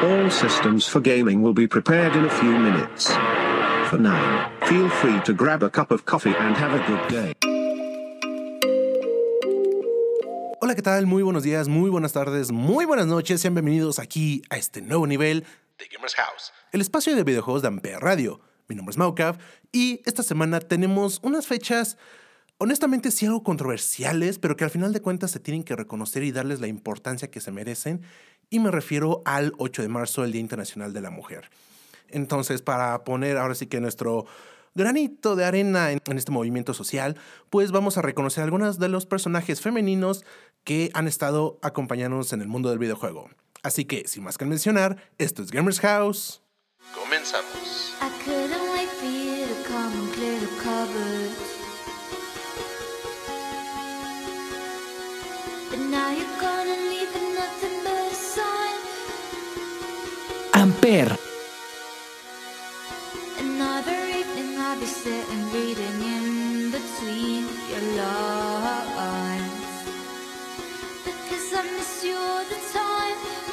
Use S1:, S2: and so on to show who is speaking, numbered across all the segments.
S1: All systems for gaming will be prepared in a few minutes. For now, feel free to grab a cup of coffee and have a good day.
S2: Hola, ¿qué tal? Muy buenos días, muy buenas tardes, muy buenas noches. Sean bienvenidos aquí a este nuevo nivel de Gamers House, el espacio de videojuegos de Ampere Radio. Mi nombre es Maucav y esta semana tenemos unas fechas honestamente sí algo controversiales, pero que al final de cuentas se tienen que reconocer y darles la importancia que se merecen. Y me refiero al 8 de marzo, el Día Internacional de la Mujer. Entonces, para poner ahora sí que nuestro granito de arena en, este movimiento social, pues vamos a reconocer algunos de los personajes femeninos que han estado acompañándonos en el mundo del videojuego. Así que, sin más que mencionar, esto es Gamers House. Comenzamos.
S3: Lines. Because I miss you all the time.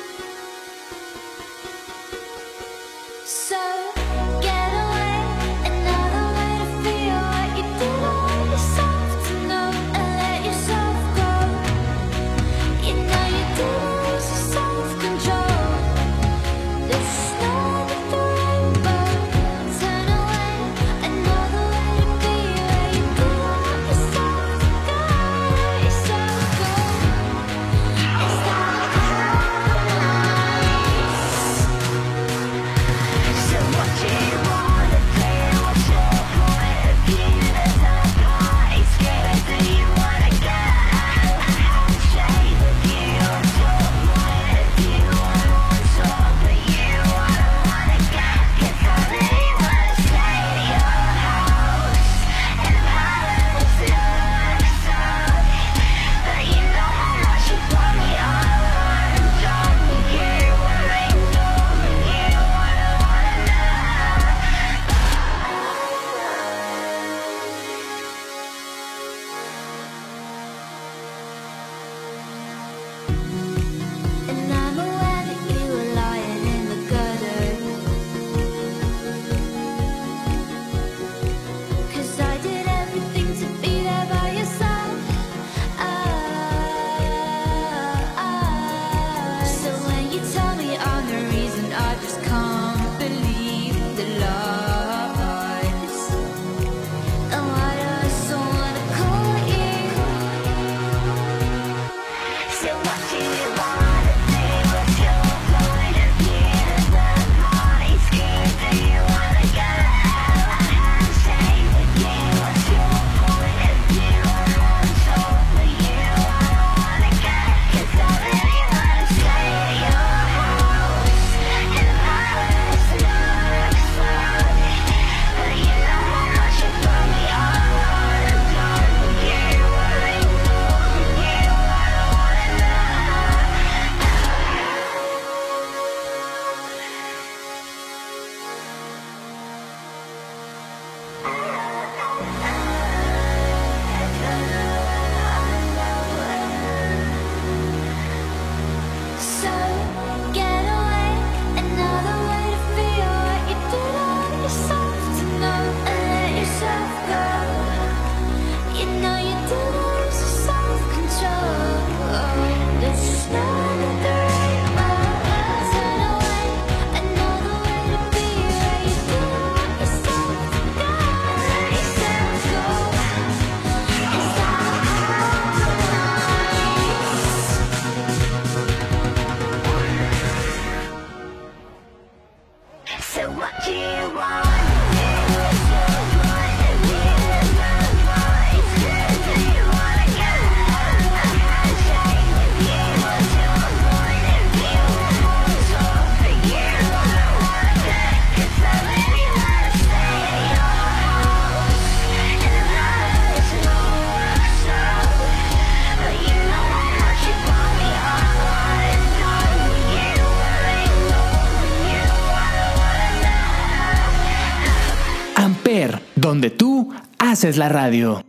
S4: Tú haces la radio.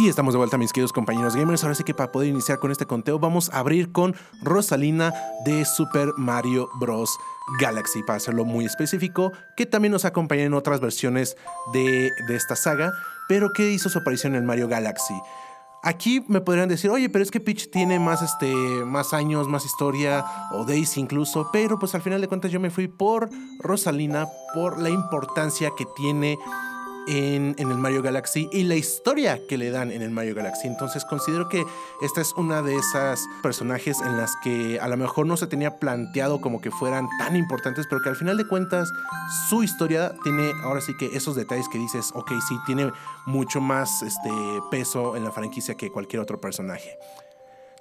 S2: Y estamos de vuelta, mis queridos compañeros gamers. Ahora sí que para poder iniciar con este conteo, vamos a abrir con Rosalina de Super Mario Bros. Galaxy, para hacerlo muy específico, que también nos acompaña en otras versiones de, de esta saga, pero que hizo su aparición en Mario Galaxy. Aquí me podrían decir, oye, pero es que Peach tiene más, este, más años, más historia, o Daisy incluso, pero pues al final de cuentas yo me fui por Rosalina, por la importancia que tiene en, el Mario Galaxy y la historia que le dan en el Mario Galaxy. Entonces considero que esta es una de esas personajes en las que a lo mejor no se tenía planteado como que fueran tan importantes, pero que al final de cuentas su historia tiene ahora sí que esos detalles que dices, ok, sí, tiene mucho más este, peso en la franquicia que cualquier otro personaje.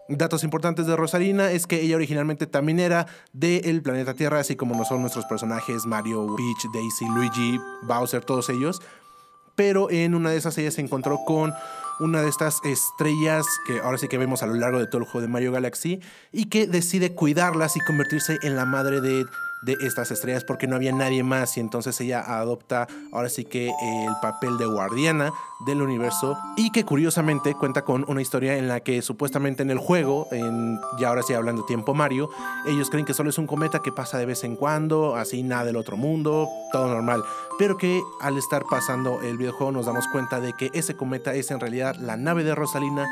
S2: Datos importantes de Rosalina es que ella originalmente también era del planeta Tierra, así como no son nuestros personajes Mario, Peach, Daisy, Luigi, Bowser, todos ellos pero en una de esas ella se encontró con una de estas estrellas que ahora sí que vemos a lo largo de todo el juego de Mario Galaxy y que decide cuidarlas y convertirse en la madre de, de estas estrellas porque no había nadie más y entonces ella adopta ahora sí que el papel de guardiana del universo y que curiosamente cuenta con una historia en la que supuestamente en el juego, en, ya ahora sí hablando tiempo Mario, ellos creen que solo es un cometa que pasa de vez en cuando, así nada del otro mundo, todo normal, pero que al estar pasando el videojuego nos damos cuenta de que ese cometa es en realidad la nave de Rosalina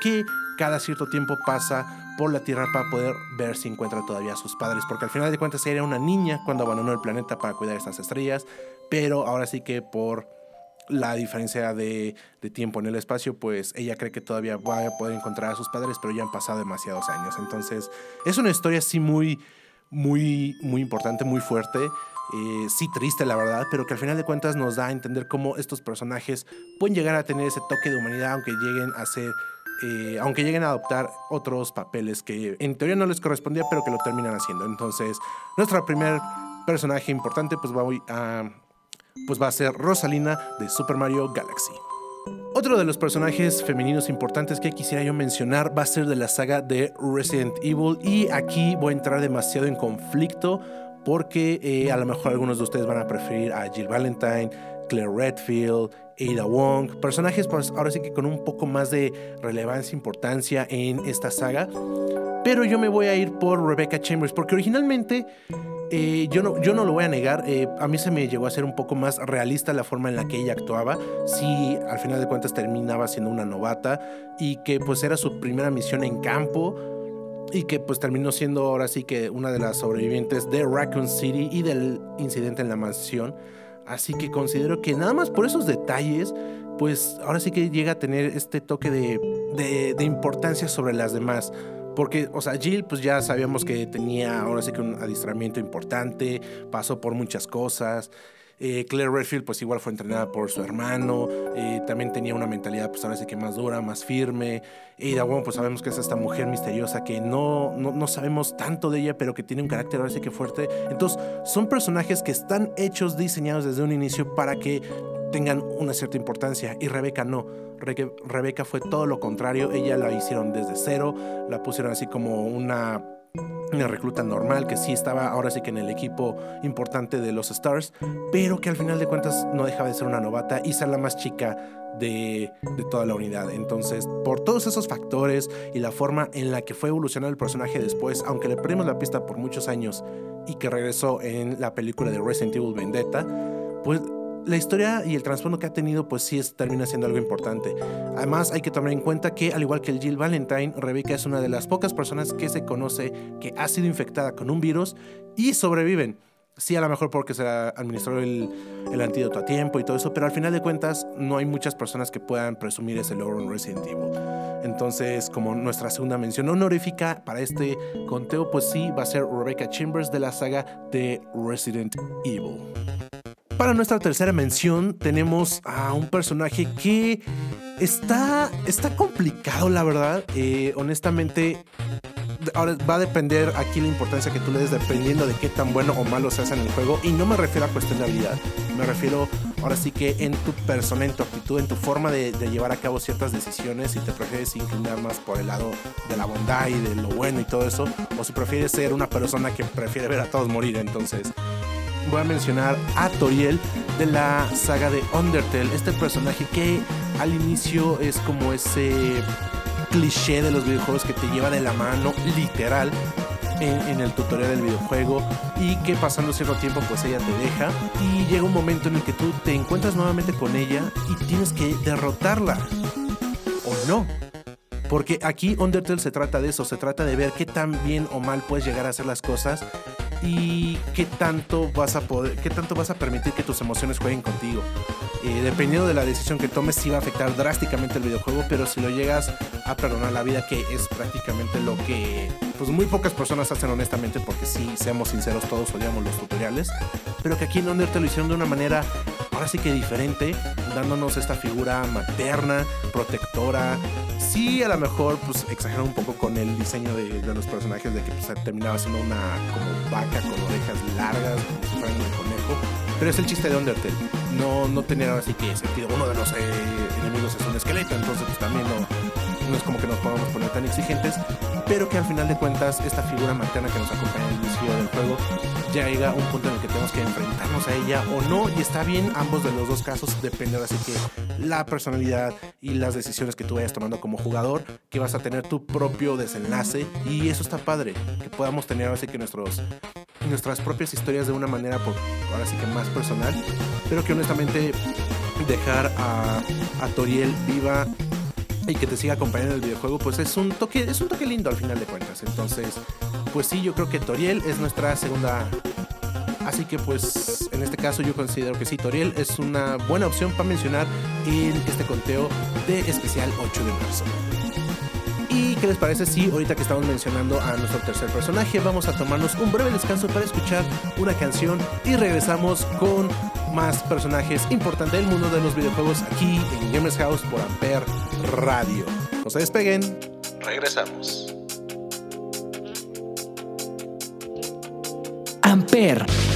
S2: que cada cierto tiempo pasa por la Tierra para poder ver si encuentra todavía a sus padres, porque al final de cuentas ella era una niña cuando abandonó el planeta para cuidar estas estrellas, pero ahora sí que por la diferencia de, tiempo en el espacio, pues ella cree que todavía va a poder encontrar a sus padres, pero ya han pasado demasiados años. Entonces, es una historia así muy, muy, muy importante, muy fuerte. Eh, sí triste la verdad, pero que al final de cuentas nos da a entender cómo estos personajes pueden llegar a tener ese toque de humanidad, aunque lleguen a ser eh, aunque lleguen a adoptar otros papeles que en teoría no les correspondía, pero que lo terminan haciendo. Entonces, nuestro primer personaje importante pues va a, pues va a ser Rosalina de Super Mario Galaxy. Otro de los personajes femeninos importantes que quisiera yo mencionar va a ser de la saga de Resident Evil y aquí voy a entrar demasiado en conflicto porque eh, a lo mejor algunos de ustedes van a preferir a Jill Valentine, Claire Redfield, Ada Wong, personajes pues ahora sí que con un poco más de relevancia, importancia en esta saga. Pero yo me voy a ir por Rebecca Chambers, porque originalmente eh, yo, no, yo no lo voy a negar, eh, a mí se me llegó a ser un poco más realista la forma en la que ella actuaba. Sí, al final de cuentas terminaba siendo una novata y que pues era su primera misión en campo y que pues terminó siendo ahora sí que una de las sobrevivientes de Raccoon City y del incidente en la mansión. Así que considero que nada más por esos detalles, pues ahora sí que llega a tener este toque de, de, importancia sobre las demás. Porque, o sea, Jill, pues ya sabíamos que tenía ahora sí que un adiestramiento importante, pasó por muchas cosas. Eh, Claire Redfield, pues igual fue entrenada por su hermano. Eh, también tenía una mentalidad, pues ahora sí que más dura, más firme. Ada Wong, pues sabemos que es esta mujer misteriosa que no, no, no, sabemos tanto de ella, pero que tiene un carácter ahora sí que fuerte. Entonces, son personajes que están hechos, diseñados desde un inicio para que tengan una cierta importancia. Y Rebeca no. Re Rebeca fue todo lo contrario. Ella la hicieron desde cero. La pusieron así como una una recluta normal que sí estaba ahora sí que en el equipo importante de los Stars, pero que al final de cuentas no dejaba de ser una novata y ser la más chica de, de, toda la unidad. Entonces, por todos esos factores y la forma en la que fue evolucionando el personaje después, aunque le perdimos la pista por muchos años y que regresó en la película de Resident Evil Vendetta, pues la historia y el trasfondo que ha tenido, pues sí es, termina siendo algo importante. Además, hay que tomar en cuenta que, al igual que el Jill Valentine, Rebecca es una de las pocas personas que se conoce que ha sido infectada con un virus y sobreviven. Sí, a lo mejor porque se administró el, el, antídoto a tiempo y todo eso, pero al final de cuentas no hay muchas personas que puedan presumir ese logro en Resident Evil. Entonces, como nuestra segunda mención honorífica para este conteo, pues sí, va a ser Rebecca Chambers de la saga de Resident Evil. Para nuestra tercera mención tenemos a un personaje que está, está complicado, la verdad. Eh, honestamente, ahora va a depender aquí la importancia que tú le des dependiendo de qué tan bueno o malo seas en el juego. Y no me refiero a cuestión de habilidad. Me refiero ahora sí que en tu persona, en tu actitud, en tu forma de, de llevar a cabo ciertas decisiones. Si te prefieres inclinar más por el lado de la bondad y de lo bueno y todo eso. O si prefieres ser una persona que prefiere ver a todos morir. Entonces voy a mencionar a Toriel de la saga de Undertale, este personaje que al inicio es como ese cliché de los videojuegos que te lleva de la mano, literal, en, el tutorial del videojuego y que pasando cierto tiempo pues ella te deja y llega un momento en el que tú te encuentras nuevamente con ella y tienes que derrotarla o no. Porque aquí Undertale se trata de eso, se trata de ver qué tan bien o mal puedes llegar a hacer las cosas y qué tanto vas a poder, qué tanto vas a permitir que tus emociones jueguen contigo. Eh, dependiendo de la decisión que tomes, sí va a afectar drásticamente el videojuego, pero si lo llegas a perdonar la vida, que es prácticamente lo que pues muy pocas personas hacen honestamente, porque sí, seamos sinceros, todos odiamos los tutoriales, pero que aquí en Undertale lo hicieron de una manera ahora sí que diferente, dándonos esta figura materna, protectora. Sí, a lo mejor pues un poco con el diseño de, los personajes, de que pues, terminaba siendo una como vaca con orejas largas, como si fuera un conejo. Pero es el chiste de Undertale. No, no tenía así que sentido. Uno de los eh, enemigos es un esqueleto, entonces pues también no, no es como que nos podamos poner tan exigentes. Pero que al final de cuentas, esta figura materna que nos acompaña en el inicio del juego ya llega un punto en el que tenemos que enfrentarnos a ella o no. Y está bien, ambos de los dos casos depende ahora sí que la personalidad y las decisiones que tú vayas tomando como jugador, que vas a tener tu propio desenlace. Y eso está padre, que podamos tener ahora sí que nuestros nuestras propias historias de una manera por, ahora sí que más personal, pero que honestamente dejar a, a Toriel viva y que te siga acompañando en el videojuego, pues es un toque, es un toque lindo al final de cuentas. Entonces, pues sí, yo creo que Toriel es nuestra segunda. Así que pues en este caso yo considero que sí, Toriel es una buena opción para mencionar en este conteo de especial 8 de marzo. ¿Y qué les parece si ahorita que estamos mencionando a nuestro tercer personaje vamos a tomarnos un breve descanso para escuchar una canción y regresamos con más personajes importantes del mundo de los videojuegos aquí en Gamers House por Ampere Radio. No se despeguen, regresamos.
S4: Amper.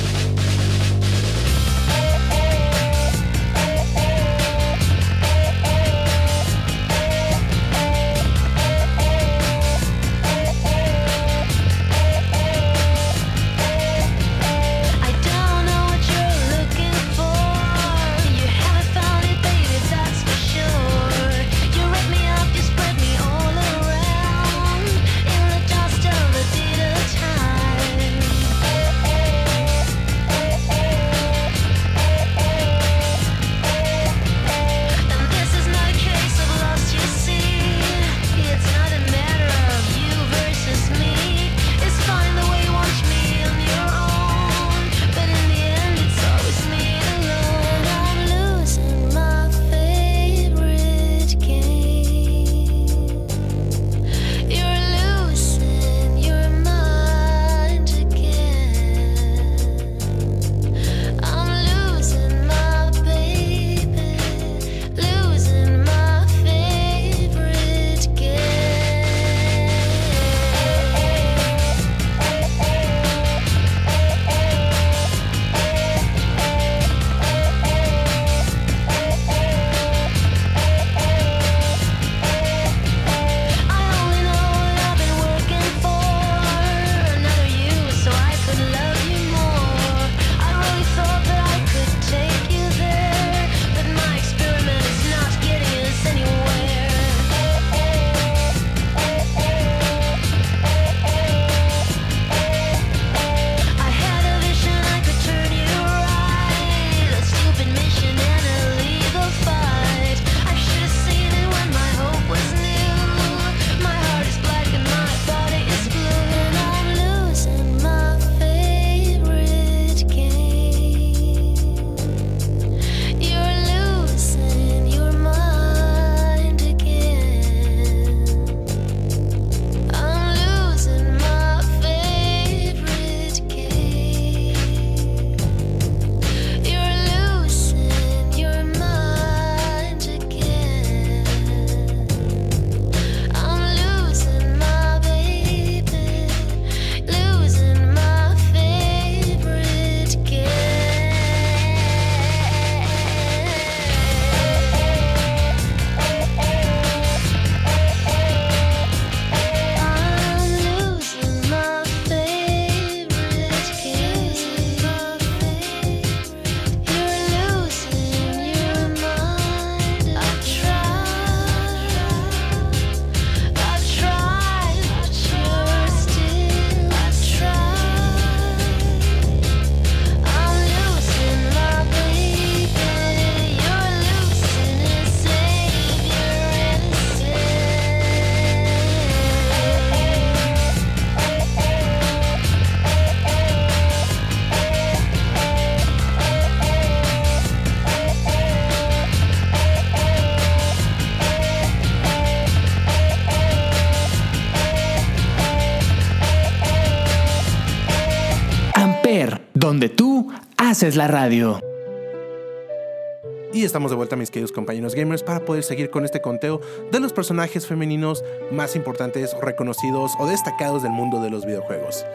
S4: Donde tú haces la radio.
S2: Y estamos de vuelta, mis queridos compañeros gamers, para poder seguir con este conteo de los personajes femeninos más importantes, reconocidos o destacados del mundo de los videojuegos.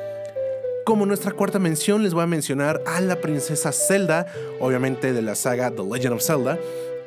S2: Como nuestra cuarta mención, les voy a mencionar a la princesa Zelda, obviamente de la saga The Legend of Zelda,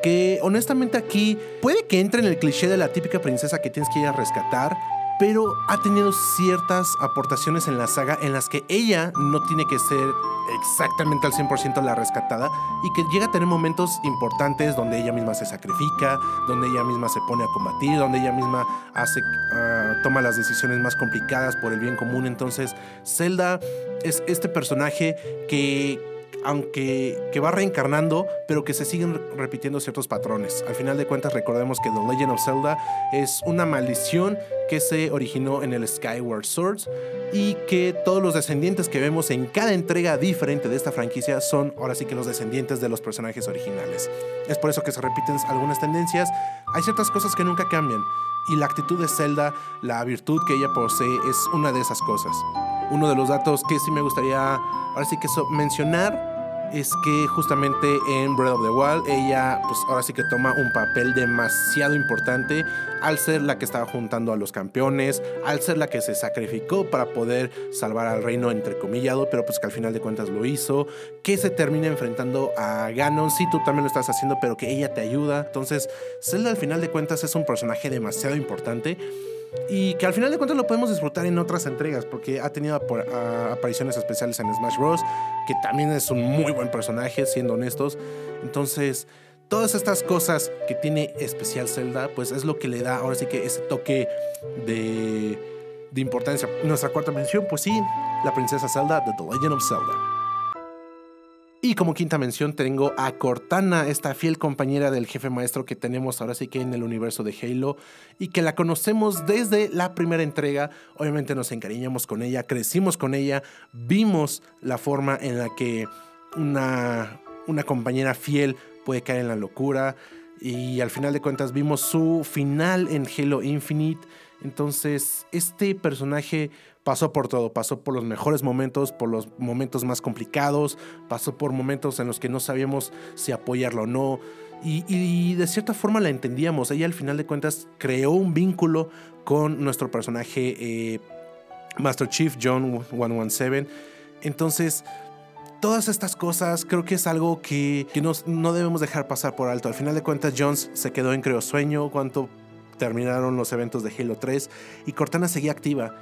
S2: que honestamente aquí puede que entre en el cliché de la típica princesa que tienes que ir a rescatar, pero ha tenido ciertas aportaciones en la saga en las que ella no tiene que ser exactamente al 100% la rescatada y que llega a tener momentos importantes donde ella misma se sacrifica, donde ella misma se pone a combatir, donde ella misma hace, ah, toma las decisiones más complicadas por el bien común. Entonces, Zelda es este personaje que aunque que va reencarnando, pero que se siguen repitiendo ciertos patrones. Al final de cuentas, recordemos que The Legend of Zelda es una maldición que se originó en el Skyward Sword y que todos los descendientes que vemos en cada entrega diferente de esta franquicia son ahora sí que los descendientes de los personajes originales. Es por eso que se repiten algunas tendencias. Hay ciertas cosas que nunca cambian y la actitud de Zelda, la virtud que ella posee es una de esas cosas. Uno de los datos que sí me gustaría ahora sí que so- mencionar es que justamente en Breath of the Wild ella pues ahora sí que toma un papel demasiado importante al ser la que estaba juntando a los campeones, al ser la que se sacrificó para poder salvar al reino entrecomillado, pero pues que al final de cuentas lo hizo, que se termina enfrentando a Ganon, sí tú también lo estás haciendo, pero que ella te ayuda. Entonces, Zelda al final de cuentas es un personaje demasiado importante y que al final de cuentas lo podemos disfrutar en otras entregas porque ha tenido apariciones especiales en Smash Bros. que también es un muy buen personaje, siendo honestos. Entonces, todas estas cosas que tiene especial Zelda, pues es lo que le da ahora sí que ese toque de, de importancia. Nuestra cuarta mención, pues sí, la princesa Zelda de The Legend of Zelda. Y como quinta mención tengo a Cortana, esta fiel compañera del jefe maestro que tenemos ahora sí que en el universo de Halo y que la conocemos desde la primera entrega. Obviamente nos encariñamos con ella, crecimos con ella, vimos la forma en la que una, una compañera fiel puede caer en la locura y al final de cuentas vimos su final en Halo Infinite. Entonces, este personaje pasó por todo, pasó por los mejores momentos, por los momentos más complicados, pasó por momentos en los que no sabíamos si apoyarla o no. Y, de cierta forma la entendíamos. Ella al final de cuentas creó un vínculo con nuestro personaje eh, Master Chief John 117. Entonces, todas estas cosas creo que es algo que, que no debemos dejar pasar por alto. Al final de cuentas, Jones se quedó en Creo Sueño cuando terminaron los eventos de Halo 3 y Cortana seguía activa.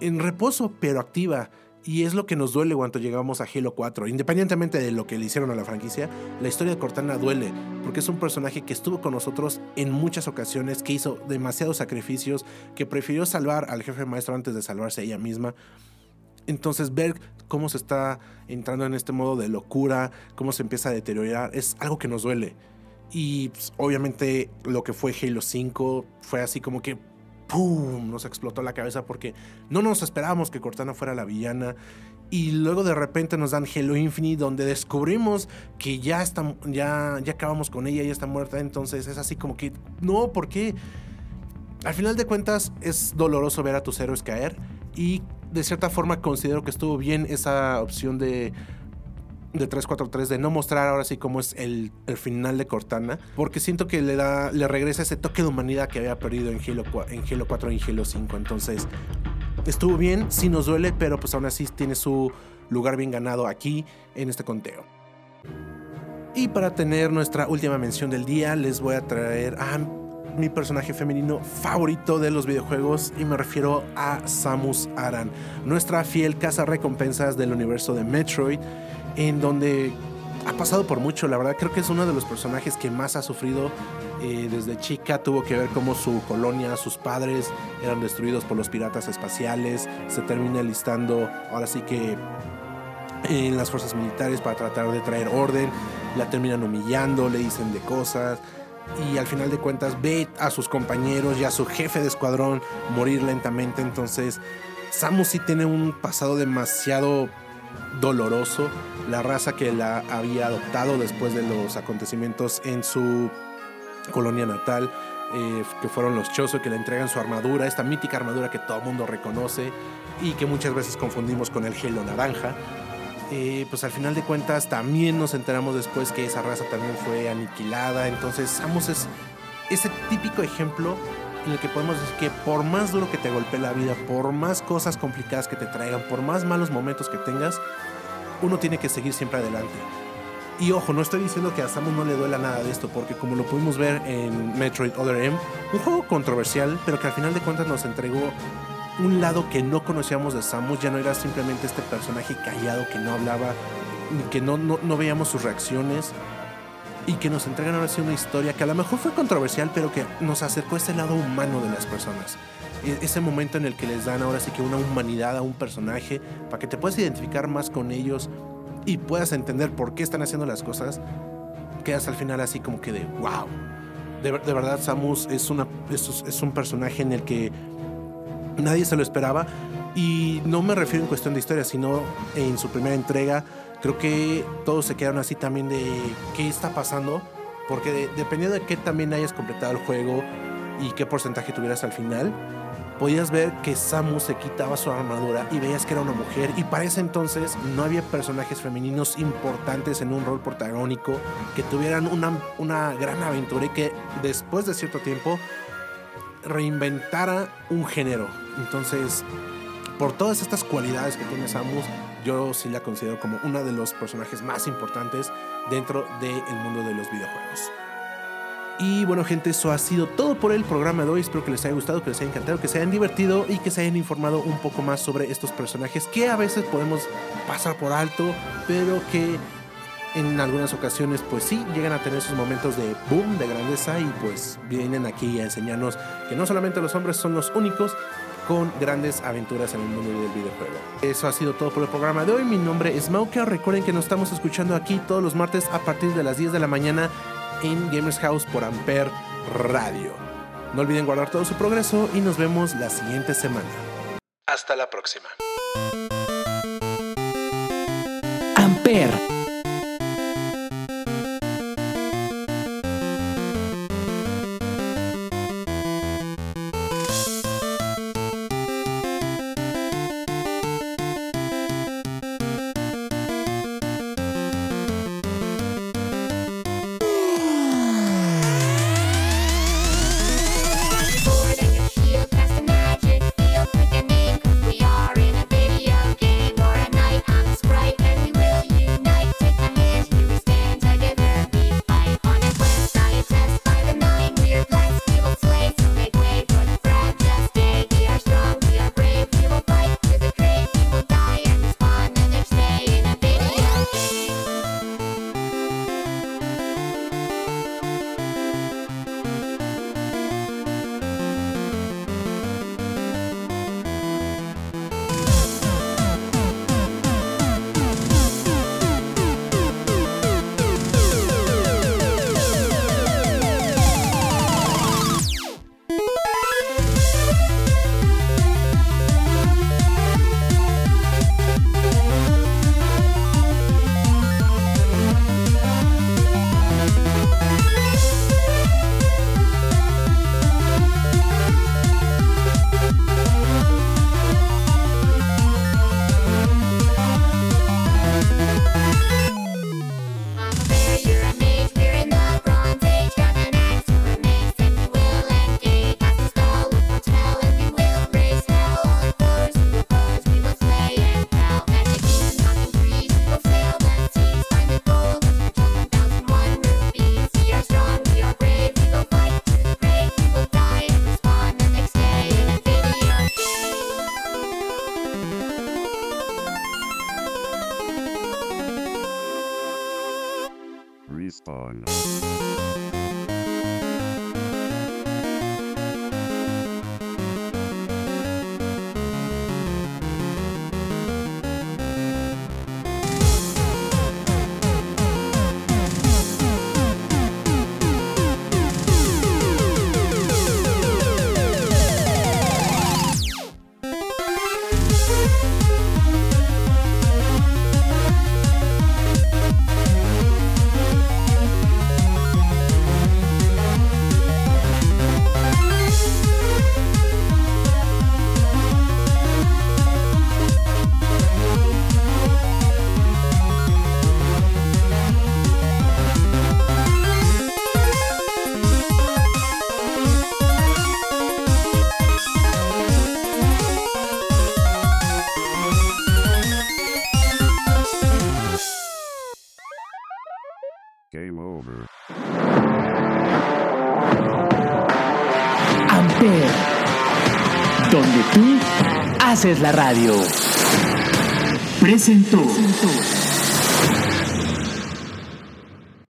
S2: En reposo, pero activa. Y es lo que nos duele cuando llegamos a Halo 4. Independientemente de lo que le hicieron a la franquicia, la historia de Cortana duele, porque es un personaje que estuvo con nosotros en muchas ocasiones, que hizo demasiados sacrificios, que prefirió salvar al jefe maestro antes de salvarse ella misma. Entonces ver cómo se está entrando en este modo de locura, cómo se empieza a deteriorar, es algo que nos duele. Y pues, obviamente lo que fue Halo 5 fue así como que ¡pum! Nos explotó la cabeza porque no nos esperábamos que Cortana fuera la villana. Y luego de repente nos dan Halo Infinite donde descubrimos que ya, ya acabamos con ella, ya está muerta. Entonces es así como que, no, ¿por qué? Al final de cuentas es doloroso ver a tus héroes caer y de cierta forma considero que estuvo bien esa opción de, de 343 de no mostrar ahora sí cómo es el, el final de Cortana porque siento que le da le regresa ese toque de humanidad que había perdido en Halo, en Halo 4 y en Halo 5 entonces estuvo bien, sí nos duele pero pues aún así tiene su lugar bien ganado aquí en este conteo. Y para tener nuestra última mención del día, les voy a traer a mi personaje femenino favorito de los videojuegos y me refiero a Samus Aran, nuestra fiel casa recompensas del universo de Metroid, en donde ha pasado por mucho, la verdad creo que es uno de los personajes que más ha sufrido eh, desde chica, tuvo que ver cómo su colonia, sus padres eran destruidos por los piratas espaciales, se termina listando ahora sí que en las fuerzas militares para tratar de traer orden, la terminan humillando, le dicen de cosas. Y al final de cuentas ve a sus compañeros y a su jefe de escuadrón morir lentamente, entonces Samus sí tiene un pasado demasiado doloroso, la raza que la había adoptado después de los acontecimientos en su colonia natal, eh, que fueron los Chozo, que le entregan su armadura, esta mítica armadura que todo mundo reconoce y que muchas veces confundimos con el Halo naranja. eh, pues al final de cuentas también nos enteramos después que esa raza también fue aniquilada. Entonces Samus es ese típico ejemplo en el que podemos decir que por más duro que te golpee la vida, por más cosas complicadas que te traigan, por más malos momentos que tengas, uno tiene que seguir siempre adelante. Y ojo, no estoy diciendo que a Samus no le duela nada de esto, porque como lo pudimos ver en Metroid Other M, un juego controversial, pero que al final de cuentas nos entregó un lado que no conocíamos de Samus, ya no era simplemente este personaje callado que no hablaba, que no, no, no veíamos sus reacciones, y que nos entregan ahora sí una historia que a lo mejor fue controversial, pero que nos acercó a ese lado humano de las personas. E- Ese momento en el que les dan ahora sí que una humanidad a un personaje, para que te puedas identificar más con ellos y puedas entender por qué están haciendo las cosas, quedas al final así como que de wow. De, de verdad, Samus es, una, es, es un personaje en el que nadie se lo esperaba. Y no me refiero en cuestión de historia, sino en su primera entrega. Creo que todos se quedaron así también de qué está pasando. Porque de- dependiendo de qué también hayas completado el juego y qué porcentaje tuvieras al final, podías ver que Samus se quitaba su armadura y veías que era una mujer. Y para ese entonces no había personajes femeninos importantes en un rol protagónico que tuvieran una, una gran aventura y que después de cierto tiempo reinventara un género. Entonces, por todas estas cualidades que tiene Samus, yo sí la considero como una de los personajes más importantes dentro del mundo de los videojuegos. Y bueno, gente, eso ha sido todo por el programa de hoy. Espero que les haya gustado, que les haya encantado, que se hayan divertido y que se hayan informado un poco más sobre estos personajes que a veces podemos pasar por alto, pero que en algunas ocasiones, pues sí, llegan a tener sus momentos de boom, de grandeza y pues vienen aquí a enseñarnos que no solamente los hombres son los únicos con grandes aventuras en el mundo del videojuego. Eso ha sido todo por el programa de hoy. Mi nombre es Mauka. Recuerden que nos estamos escuchando aquí todos los martes a partir de las 10 de la mañana en Gamers House por Amper Radio. No olviden guardar todo su progreso y nos vemos la siguiente semana. Hasta la próxima.
S4: Amper.
S5: Haces la radio. Presentó.